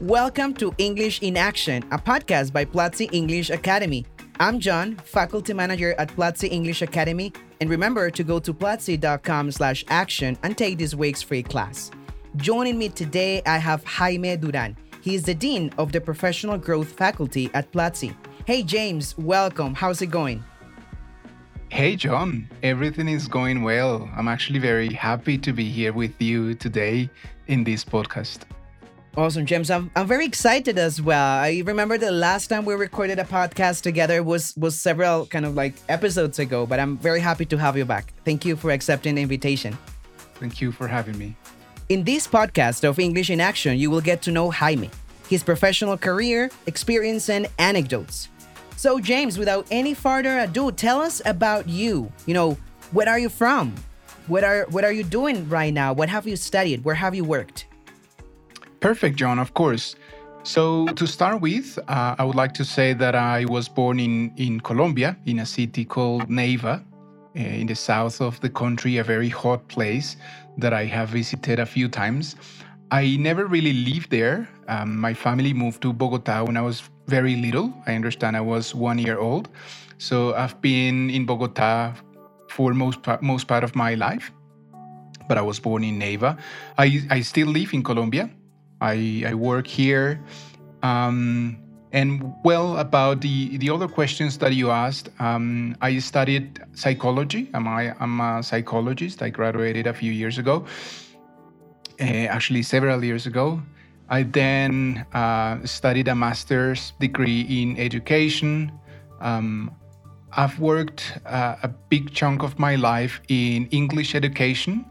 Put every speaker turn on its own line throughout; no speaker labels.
Welcome to English in Action, a podcast by Platzi English Academy. I'm John, faculty manager at Platzi English Academy, and remember to go to platzi.com slash action and take this week's free class. Joining me today, I have Jaime Duran. He is the Dean of the Professional Growth Faculty at Platzi. Hey, James, welcome. How's it going?
Hey, John. Everything is going well. I'm actually very happy to be here with you today in this podcast.
Awesome, James. I'm, I'm very excited as well. I remember the last time we recorded a podcast together was was several kind of like episodes ago, but I'm very happy to have you back. Thank you for accepting the invitation.
Thank you for having me.
In this podcast of English in Action, you will get to know Jaime, his professional career, experience, and anecdotes. So, James, without any further ado, tell us about you. You know, where are you from? What are what are you doing right now? What have you studied? Where have you worked?
Perfect, John, of course. So, to start with, uh, I would like to say that I was born in, in Colombia, in a city called Neiva, uh, in the south of the country, a very hot place that I have visited a few times. I never really lived there. Um, my family moved to Bogota when I was very little. I understand I was one year old. So, I've been in Bogota for most, most part of my life, but I was born in Neiva. I, I still live in Colombia. I, I work here. Um, and well, about the, the other questions that you asked, um, I studied psychology. I'm, I, am a psychologist. I graduated a few years ago, uh, actually, several years ago. I then uh, studied a master's degree in education. Um, I've worked uh, a big chunk of my life in English education.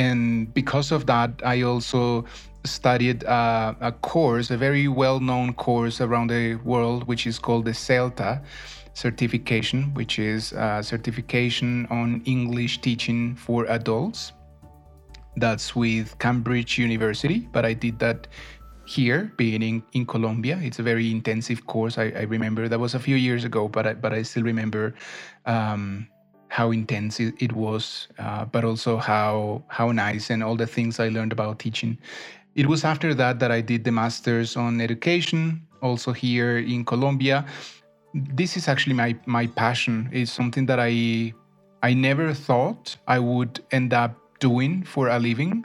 And because of that, I also studied uh, a course, a very well known course around the world, which is called the CELTA certification, which is a certification on English teaching for adults. That's with Cambridge University, but I did that here, being in, in Colombia. It's a very intensive course. I, I remember that was a few years ago, but I, but I still remember um, how intense it, it was, uh, but also how how nice and all the things I learned about teaching. It was after that that I did the master's on education, also here in Colombia. This is actually my my passion. It's something that I I never thought I would end up doing for a living.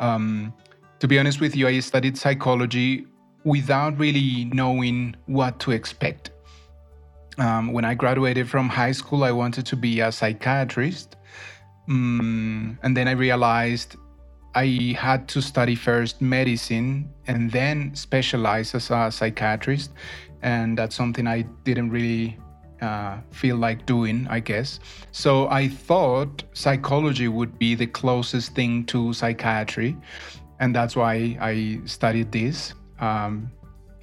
Um, to be honest with you, I studied psychology without really knowing what to expect. Um, when I graduated from high school, I wanted to be a psychiatrist. Um, and then I realized I had to study first medicine and then specialize as a psychiatrist. And that's something I didn't really uh, feel like doing, I guess. So I thought psychology would be the closest thing to psychiatry. And that's why I studied this. Um,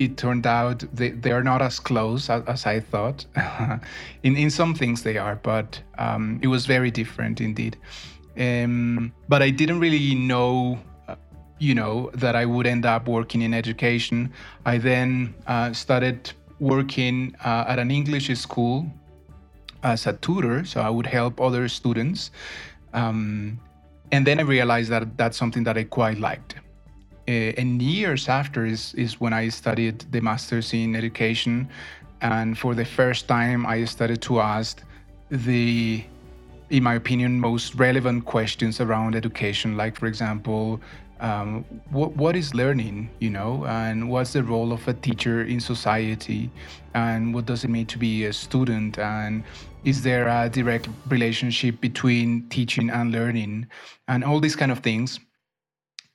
it turned out they, they are not as close as, as I thought. in, in some things they are, but um, it was very different indeed. Um, but I didn't really know, uh, you know, that I would end up working in education. I then uh, started working uh, at an English school as a tutor, so I would help other students. Um, and then I realized that that's something that I quite liked. Uh, and years after is, is when I studied the master's in education. And for the first time, I started to ask the in my opinion, most relevant questions around education, like, for example, um, what, what is learning, you know, and what's the role of a teacher in society, and what does it mean to be a student, and is there a direct relationship between teaching and learning, and all these kind of things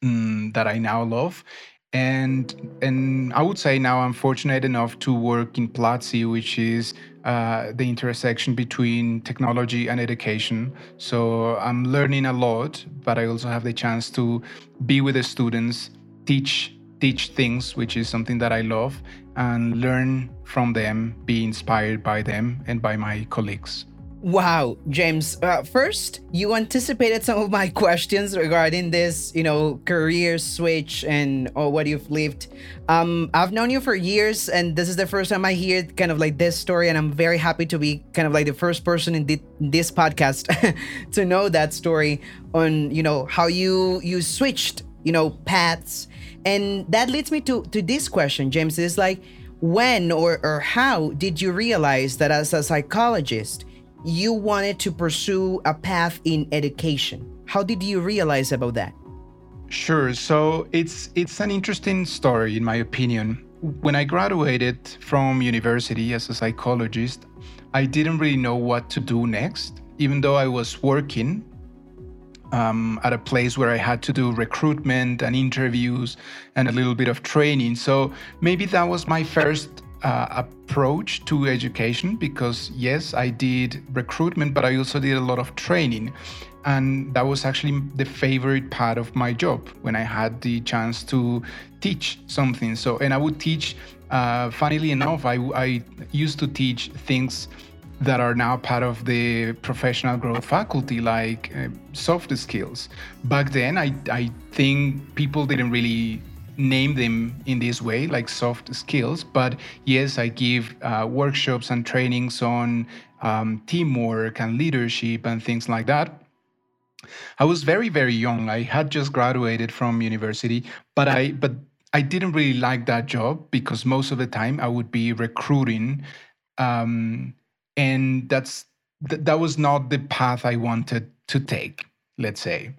um, that I now love and and I would say now I'm fortunate enough to work in Platzi, which is uh, the intersection between technology and education. So I'm learning a lot, but I also have the chance to be with the students, teach teach things, which is something that I love, and learn from them, be inspired by them and by my colleagues.
Wow, James. Uh, first, you anticipated some of my questions regarding this, you know, career switch and or what you've lived. Um, I've known you for years, and this is the first time I hear kind of like this story, and I'm very happy to be kind of like the first person in the, this podcast to know that story on, you know, how you you switched, you know, paths, and that leads me to to this question, James. Is like, when or or how did you realize that as a psychologist? You wanted to pursue a path in education. How did you realize about that?
Sure. So it's it's an interesting story in my opinion. When I graduated from university as a psychologist, I didn't really know what to do next, even though I was working um, at a place where I had to do recruitment and interviews and a little bit of training. So maybe that was my first uh, approach to education because yes i did recruitment but i also did a lot of training. And that was actually the favorite part of my job when i had the chance to teach something. So and i would teach uh, funnily enough I, I used to teach things that are now part of the professional growth faculty like uh, soft skills. Back then I, I think people didn't really name them in this way, like soft skills. But yes, I give uh, workshops and trainings on um, teamwork and leadership and things like that. I was very, very young. I had just graduated from university, but I but I didn't really like that job because most of the time I would be recruiting, um, and that's th- that was not the path I wanted to take. Let's say.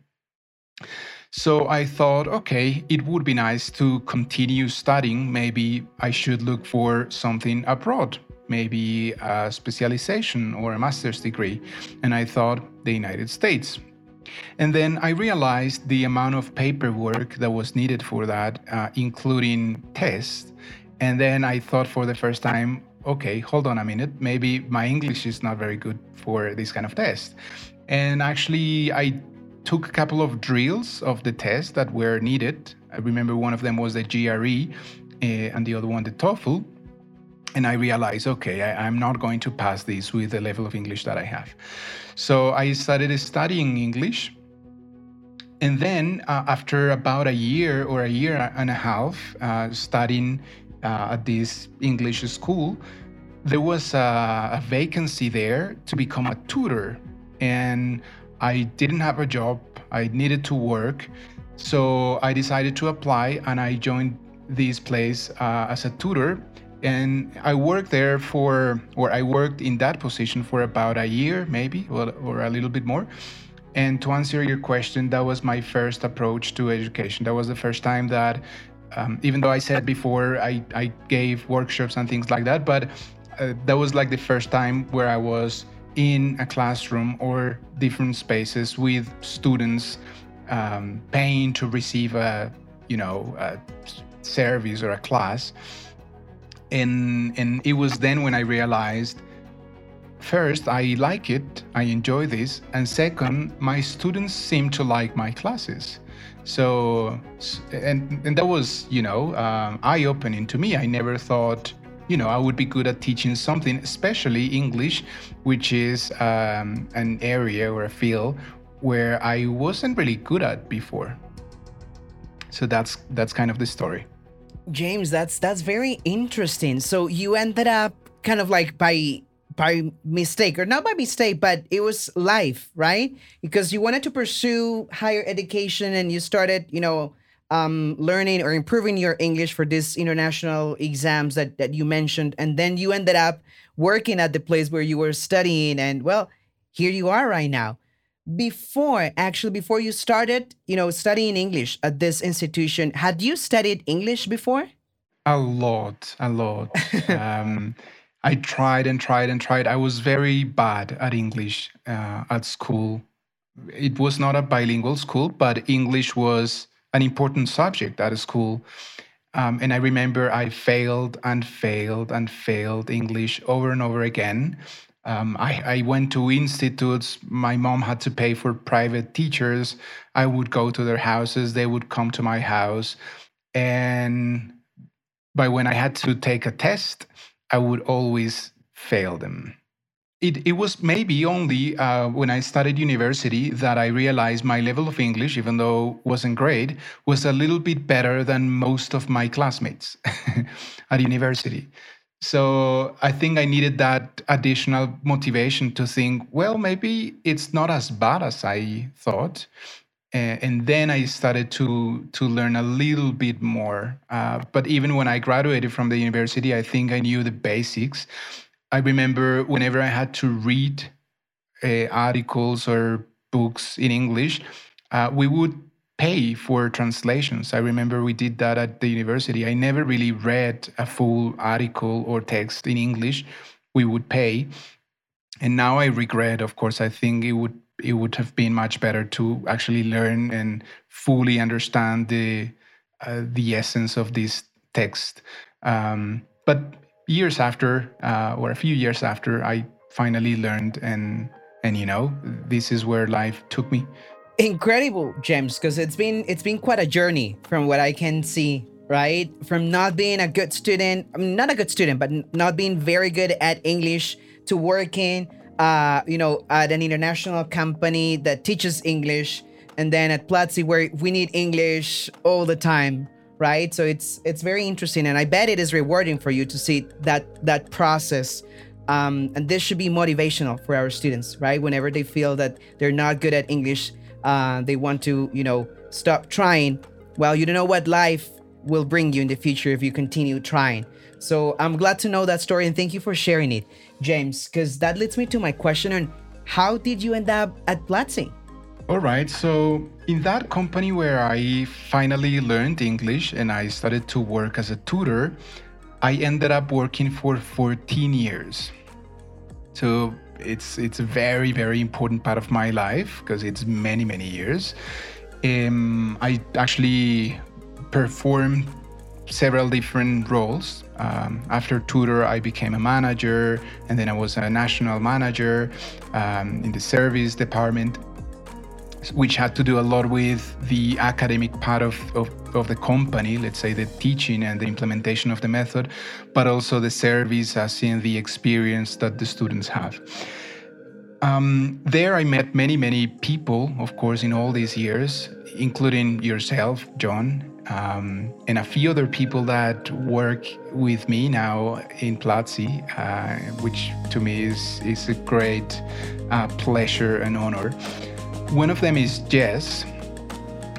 So I thought, okay, it would be nice to continue studying. Maybe I should look for something abroad, maybe a specialization or a master's degree. And I thought the United States. And then I realized the amount of paperwork that was needed for that, uh, including tests. And then I thought for the first time, okay, hold on a minute, maybe my English is not very good for this kind of test. And actually, I took a couple of drills of the tests that were needed. I remember one of them was the GRE uh, and the other one the TOEFL. And I realized, okay, I, am not going to pass this with the level of English that I have. So I started studying English. And then, uh, after about a year or a year and a half uh, studying uh, at this English school, there was a, a vacancy there to become a tutor. And I didn't have a job, I needed to work. So I decided to apply and I joined this place uh, as a tutor. And I worked there for, or I worked in that position for about a year, maybe, or, or a little bit more. And to answer your question, that was my first approach to education. That was the first time that, um, even though I said before I, I gave workshops and things like that, but uh, that was like the first time where I was in a classroom or different spaces with students um, paying to receive a you know a service or a class. And and it was then when i realized first i like it i enjoy this and second my students seem to like my classes. So and and that was you know um, eye-opening to me. I never thought you know, I would be good at teaching something, especially English, which is um, an area or a field where I wasn't really good at before. So that's that's kind of the story.
James, that's that's very interesting. So you ended up kind of like by by mistake or not by mistake, but it was life, right? Because you wanted to pursue higher education and you started, you know, um, learning or improving your English for these international exams that, that you mentioned. And then you ended up working at the place where you were studying. And well, here you are right now. Before, actually, before you started, you know, studying English at this institution, had you studied English before?
A lot, a lot. um, I tried and tried and tried. I was very bad at English uh, at school. It was not a bilingual school, but English was an important subject at school. Um, and I remember I failed and failed and failed English over and over again. Um, I, I, went to institutes. My mom had to pay for private teachers. I would go to their houses. They would come to my house. And by when I had to take a test, I would always fail them. It, it was maybe only uh, when I started university that I realized my level of English, even though wasn't great, was a little bit better than most of my classmates at university. So I think I needed that additional motivation to think, well, maybe it's not as bad as I thought. and then I started to to learn a little bit more. Uh, but even when I graduated from the university, I think I knew the basics. I remember whenever I had to read uh, articles or books in English, uh, we would pay for translations. I remember we did that at the university. I never really read a full article or text in English. We would pay. And now I regret, of course, I think it would it would have been much better to actually learn and fully understand the uh, the essence of this text. Um, but years after, uh, or a few years after, I finally learned, and and you know, this is where life took me.
Incredible james because it's been it's been quite a journey from what i can see right? From not being a good student I mean, not a good student but not being very good at english to working uh, you know at an international company that teaches english and then at platzi where we need english all the time right so it's it's very interesting and i bet it is rewarding for you to see that that process um, and this should be motivational for our students right whenever they feel that they're not good at english uh, they want to, you know, stop trying. Well, you don't know what life will bring you in the future if you continue trying. So I'm glad to know that story and thank you for sharing it, James, because that leads me to my question on how did you end up at Platzi?
All right. So, in that company where I finally learned English and I started to work as a tutor, I ended up working for 14 years. So, it's it's a very very important part of my life because it's many many years. Um, I actually performed several different roles. Um, after tutor, I became a manager, and then I was a national manager um, in the service department, which had to do a lot with the academic part of, of, of, the company, let's say the teaching and the implementation of the method, but also the service as in the experience that the students have. Um, there, I met many, many people, of course, in all these years, including yourself, John, um, and a few other people that work with me now in Platzi, uh, which to me is, is a great uh, pleasure and honor. One of them is Jess,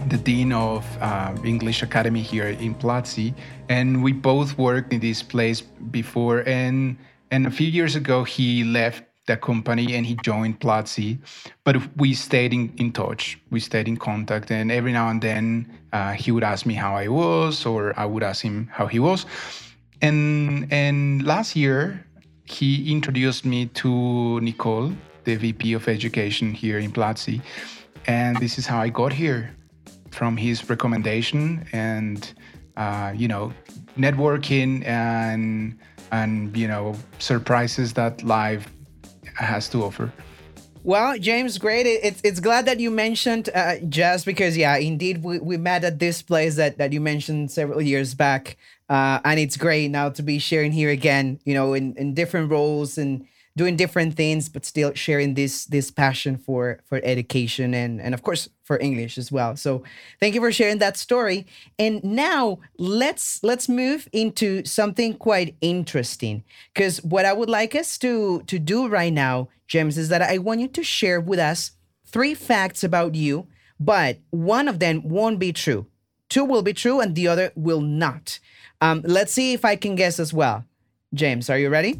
the Dean of uh, English Academy here in Platzi, and we both worked in this place before. And and a few years ago, he left the company and he joined Platzi. But we stayed in, in touch, we stayed in contact, and every now and then uh, he would ask me how I was, or I would ask him how he was. And and last year he introduced me to Nicole, the VP of Education here in Platzi, and this is how I got here from his recommendation and uh, you know networking and and you know surprises that life has to offer.
Well, James, great. It's it's glad that you mentioned uh, because yeah, indeed we, we met at this place that that you mentioned several years back, uh, and it's great now to be sharing here again. You know, in in different roles and doing different things but still sharing this this passion for for education and and of course for english as well. So thank you for sharing that story. And now let's let's move into something quite interesting because what i would like us to to do right now james is that i want you to share with us three facts about you but one of them won't be true. Two will be true and the other will not. Um, let's see if i can guess as well. James are you ready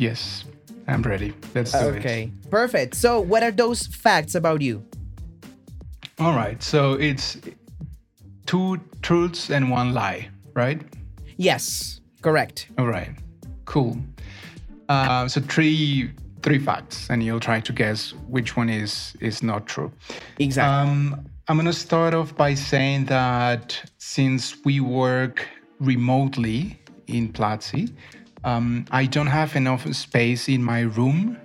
Yes, I'm ready. Let's do okay.
it. Okay, perfect. So, what are those facts about you?
All right. So, it's two truths and one lie, right?
Yes, correct.
All right. Cool. Uh, so, three three facts, and you'll try to guess which one is is not true.
Exactly. Um,
I'm gonna start off by saying that since we work remotely in Platzi, um, I don't have enough space in my room,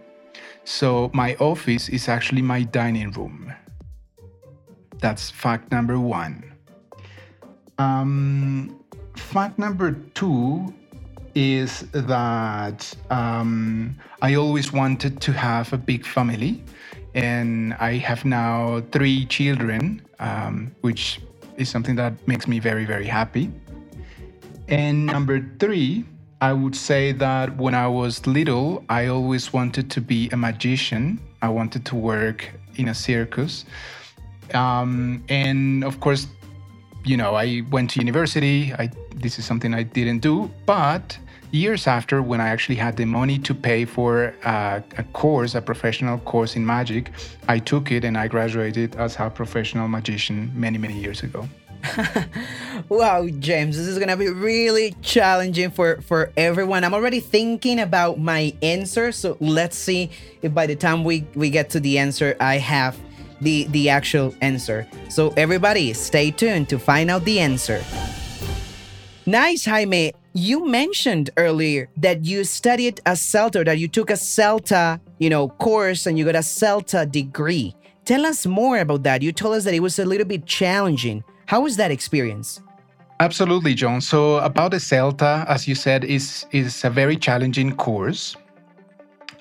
so my office is actually my dining room. That's fact number one. Um, fact number two is that um, I always wanted to have a big family, and I have now three children, um, which is something that makes me very, very happy. And number three, I would say that when I was little, I always wanted to be a magician. I wanted to work in a circus. Um, and of course, you know, I went to university. I, this is something I didn't do. But years after, when I actually had the money to pay for a, a course, a professional course in magic, I took it and I graduated as a professional magician many, many years ago.
wow, James, this is gonna be really challenging for for everyone. I'm already thinking about my answer, so let's see if by the time we we get to the answer, I have the the actual answer. So everybody, stay tuned to find out the answer. Nice, Jaime. You mentioned earlier that you studied a CELTA, that you took a CELTA, you know, course and you got a CELTA degree. Tell us more about that. You told us that it was a little bit challenging. How was that experience?
Absolutely, John. So about the CELTA, as you said, is is a very challenging course.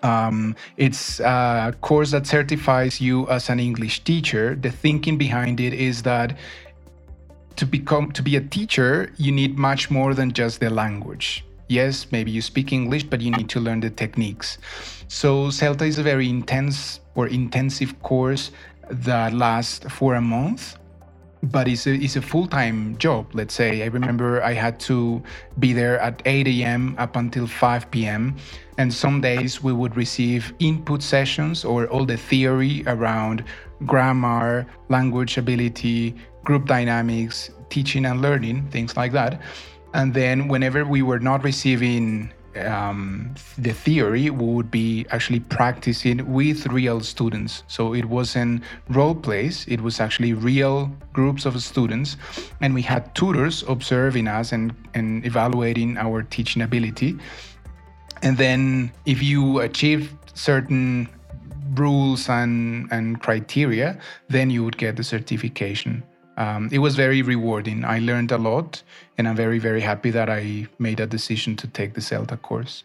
Um, it's a course that certifies you as an English teacher. The thinking behind it is that to become to be a teacher, you need much more than just the language. Yes, maybe you speak English, but you need to learn the techniques. So CELTA is a very intense or intensive course that lasts for a month but it's a, it's a full-time job. Let's say i remember i had to be there at 8 a.m up until 5 p.m and some days we would receive input sessions or all the theory around grammar language ability group dynamics teaching and learning things like that. And then whenever we were not receiving um, the theory would be actually practicing with real students. So it wasn't role plays, it was actually real groups of students. And we had tutors observing us and, and evaluating our teaching ability. And then if you achieved certain rules and, and criteria, then you would get the certification um, it was very rewarding. I learned a lot, and I'm very, very happy that I made a decision to take the CELTA course.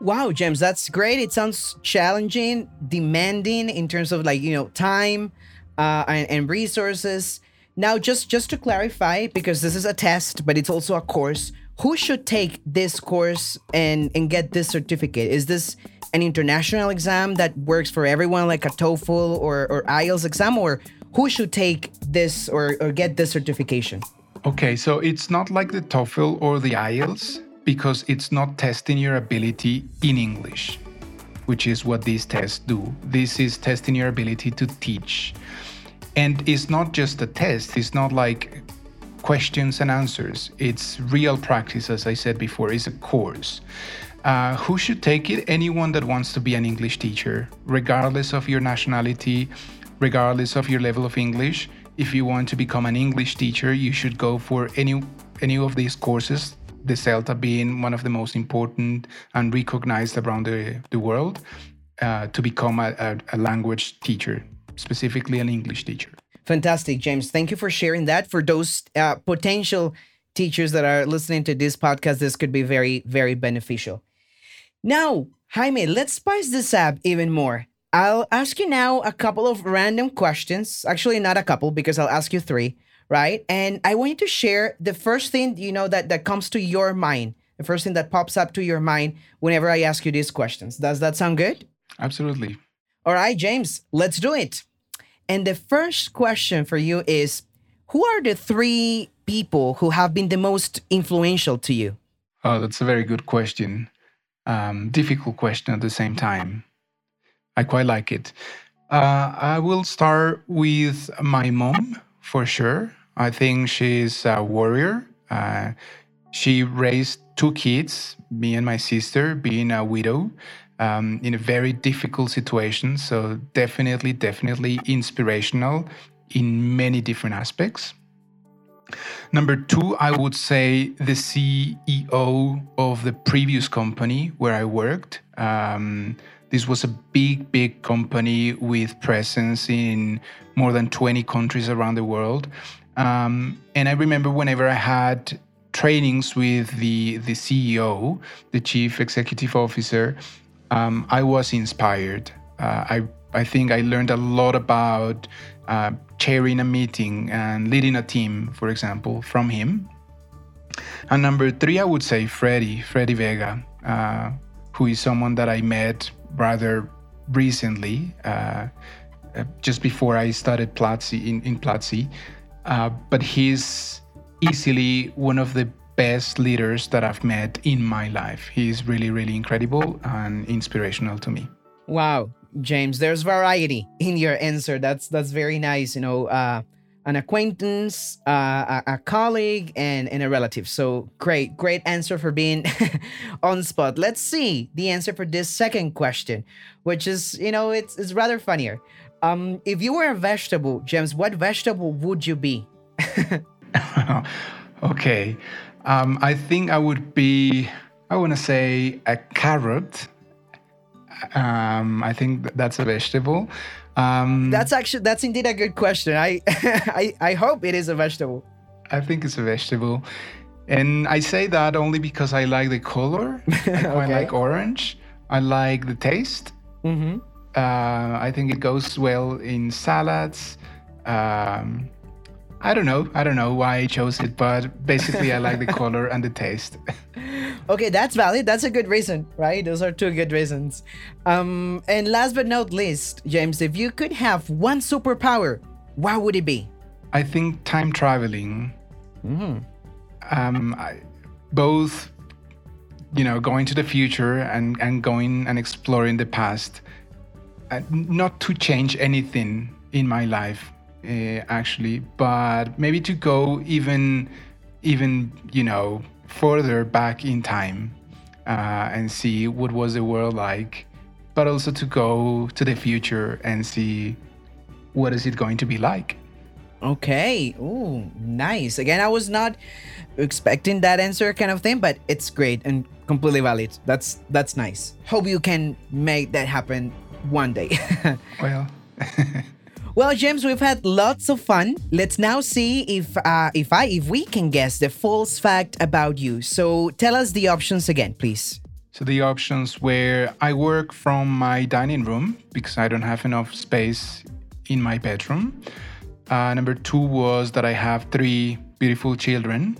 Wow, James, that's great. It sounds challenging, demanding in terms of like you know time uh, and, and resources. Now, just just to clarify, because this is a test, but it's also a course. Who should take this course and and get this certificate? Is this an international exam that works for everyone, like a TOEFL or or IELTS exam, or who should take this or, or get this certification?
Okay, so it's not like the TOEFL or the IELTS because it's not testing your ability in English, which is what these tests do. This is testing your ability to teach. And it's not just a test, it's not like questions and answers. It's real practice, as I said before, it's a course. Uh, who should take it? Anyone that wants to be an English teacher, regardless of your nationality, regardless of your level of English. If you want to become an English teacher, you should go for any any of these courses. The CELTA being one of the most important and recognized around the, the world uh, to become a, a, a language teacher, specifically an English teacher.
Fantastic, James. Thank you for sharing that. For those uh, potential teachers that are listening to this podcast, this could be very, very beneficial. Now, Jaime, let's spice this up even more. I'll ask you now a couple of random questions. Actually, not a couple because I'll ask you three, right? And I want you to share the first thing you know that that comes to your mind, the first thing that pops up to your mind whenever I ask you these questions. Does that sound good?
Absolutely.
All right, James, let's do it. And the first question for you is who are the three people who have been the most influential to you?
Oh, that's a very good question. Um, difficult question at the same time. I quite like it. Uh, I will start with my mom for sure. I think she's a warrior. Uh, she raised two kids, me and my sister, being a widow um, in a very difficult situation. So, definitely, definitely inspirational in many different aspects. Number two, I would say the CEO of the previous company where I worked. Um, this was a big, big company with presence in more than 20 countries around the world. Um, and I remember whenever I had trainings with the the CEO, the chief executive officer, um, I was inspired. Uh, I I think I learned a lot about uh, chairing a meeting and leading a team, for example, from him. And number three, I would say Freddy, Freddy Vega, uh, who is someone that I met rather recently, uh, uh just before I started Platzi in, in Platzi. Uh, but he's easily one of the best leaders that I've met in my life. He's really, really incredible and inspirational to me.
Wow, James, there's variety in your answer. That's that's very nice. You know, uh, an acquaintance, uh, a, a, colleague, and, and a relative. So great, great answer for being on spot. Let's see the answer for this second question, which is, you know, it's, it's rather funnier. Um, if you were a vegetable, James, what vegetable would you be?
okay. Um, I think I would be, I want to say a carrot. Um, I think that's a vegetable.
Um, that's actually that's indeed a good question. I, I I hope it is a vegetable.
I think it's a vegetable, and I say that only because I like the color. okay. I like orange. I like the taste. Mm-hmm. Uh, I think it goes well in salads. Um, I don't know. I don't know why I chose it, but basically, I like the color and the taste.
Okay, that's valid. That's a good reason, right? Those are two good reasons. Um, and last but not least, James, if you could have one superpower, what would it be?
I think time traveling. Mm. Um, I, both, you know, going to the future and, and going and exploring the past. Uh, not to change anything in my life uh, actually, but maybe to go even, even you know, further back in time uh, and see what was the world like, but also to go to the future and see what is it going to be like.
Okay. Ooh, nice. Again, I was not expecting that answer kind of thing, but it's great and completely valid. That's that's nice. Hope you can make that happen one day.
well.
Well, James, we've had lots of fun. Let's now see if uh, if I if we can guess the false fact about you. So tell us the options again, please.
So the options were I work from my dining room because I don't have enough space in my bedroom. Uh, number two was that I have three beautiful children.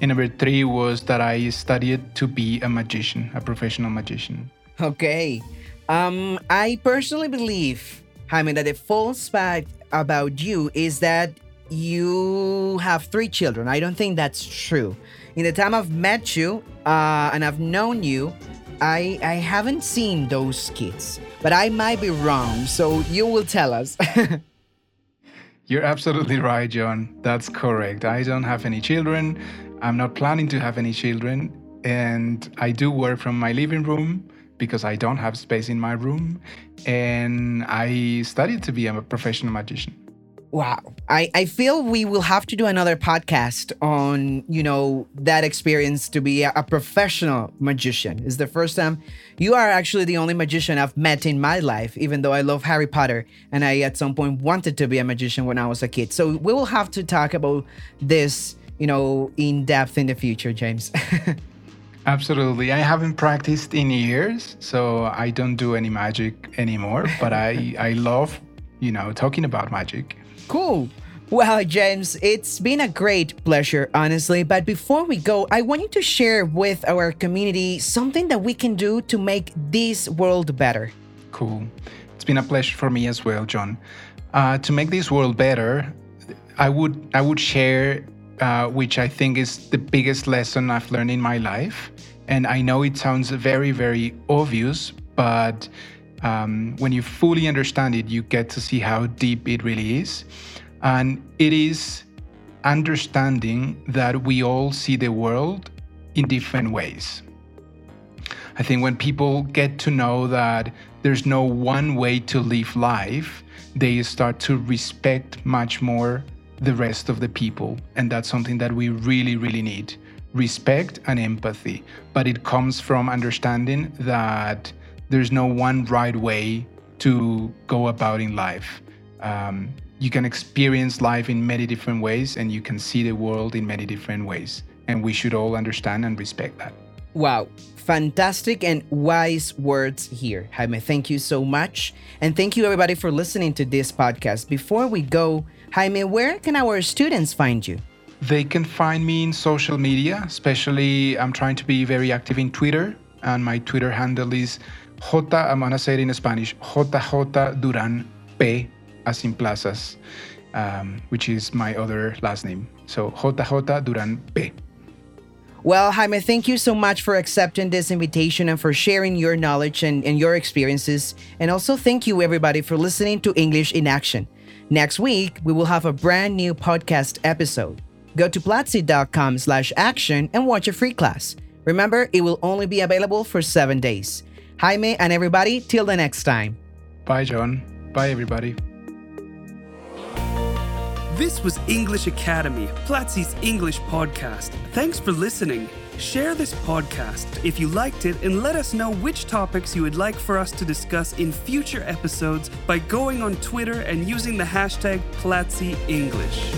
And number three was that I studied to be a magician, a professional magician.
Okay. Um, I personally believe Jaime, that the false fact about you is that you have three children. I don't think that's true. In the time I've met you uh, and I've known you, I I haven't seen those kids, but I might be wrong. So you will tell us.
You're absolutely right, John. That's correct. I don't have any children. I'm not planning to have any children, and I do work from my living room because I don't have space in my room. And I studied to be a professional magician.
Wow. I, I feel we will have to do another podcast on, you know, that experience to be a, a professional magician. It's the first time you are actually the only magician I've met in my life, even though I love Harry Potter and I at some point wanted to be a magician when I was a kid. So we will have to talk about this, you know, in depth in the future, James.
Absolutely. I haven't practiced in years, so I don't do any magic anymore, but I I love, you know, talking about magic.
Cool. Well, James, it's been a great pleasure, honestly. But before we go, I want you to share with our community something that we can do to make this world better.
Cool. It's been a pleasure for me as well, John. Uh, to make this world better, I would I would share uh, which I think is the biggest lesson I've learned in my life. And I know it sounds very, very obvious, but um, when you fully understand it, you get to see how deep it really is. And it is understanding that we all see the world in different ways. I think when people get to know that there's no one way to live life, they start to respect much more the rest of the people. And that's something that we really, really need respect and empathy. But it comes from understanding that there's no one right way to go about in life. um, you can experience life in many different ways and you can see the world in many different ways. And we should all understand and respect that.
Wow, fantastic and wise words here. Jaime, thank you so much. And thank you, everybody, for listening to this podcast. Before we go, Jaime, where can our students find you?
They can find me in social media, especially I'm trying to be very active in Twitter, and my Twitter handle is J, I'm gonna say it in Spanish, JJ Duran P, as in plazas, um, which is my other last name. So JJ Duran P.
Well, Jaime, thank you so much for accepting this invitation and for sharing your knowledge and, and your experiences. And also, thank you, everybody, for listening to English in Action. Next week, we will have a brand new podcast episode. Go to platzi.com slash action and watch a free class. Remember, it will only be available for seven days. Jaime and everybody, till the next time.
Bye, John. Bye, everybody.
This was English Academy, Platzi's English podcast. Thanks for listening. Share this podcast if you liked it and let us know which topics you would like for us to discuss in future episodes by going on Twitter and using the hashtag Platzi English.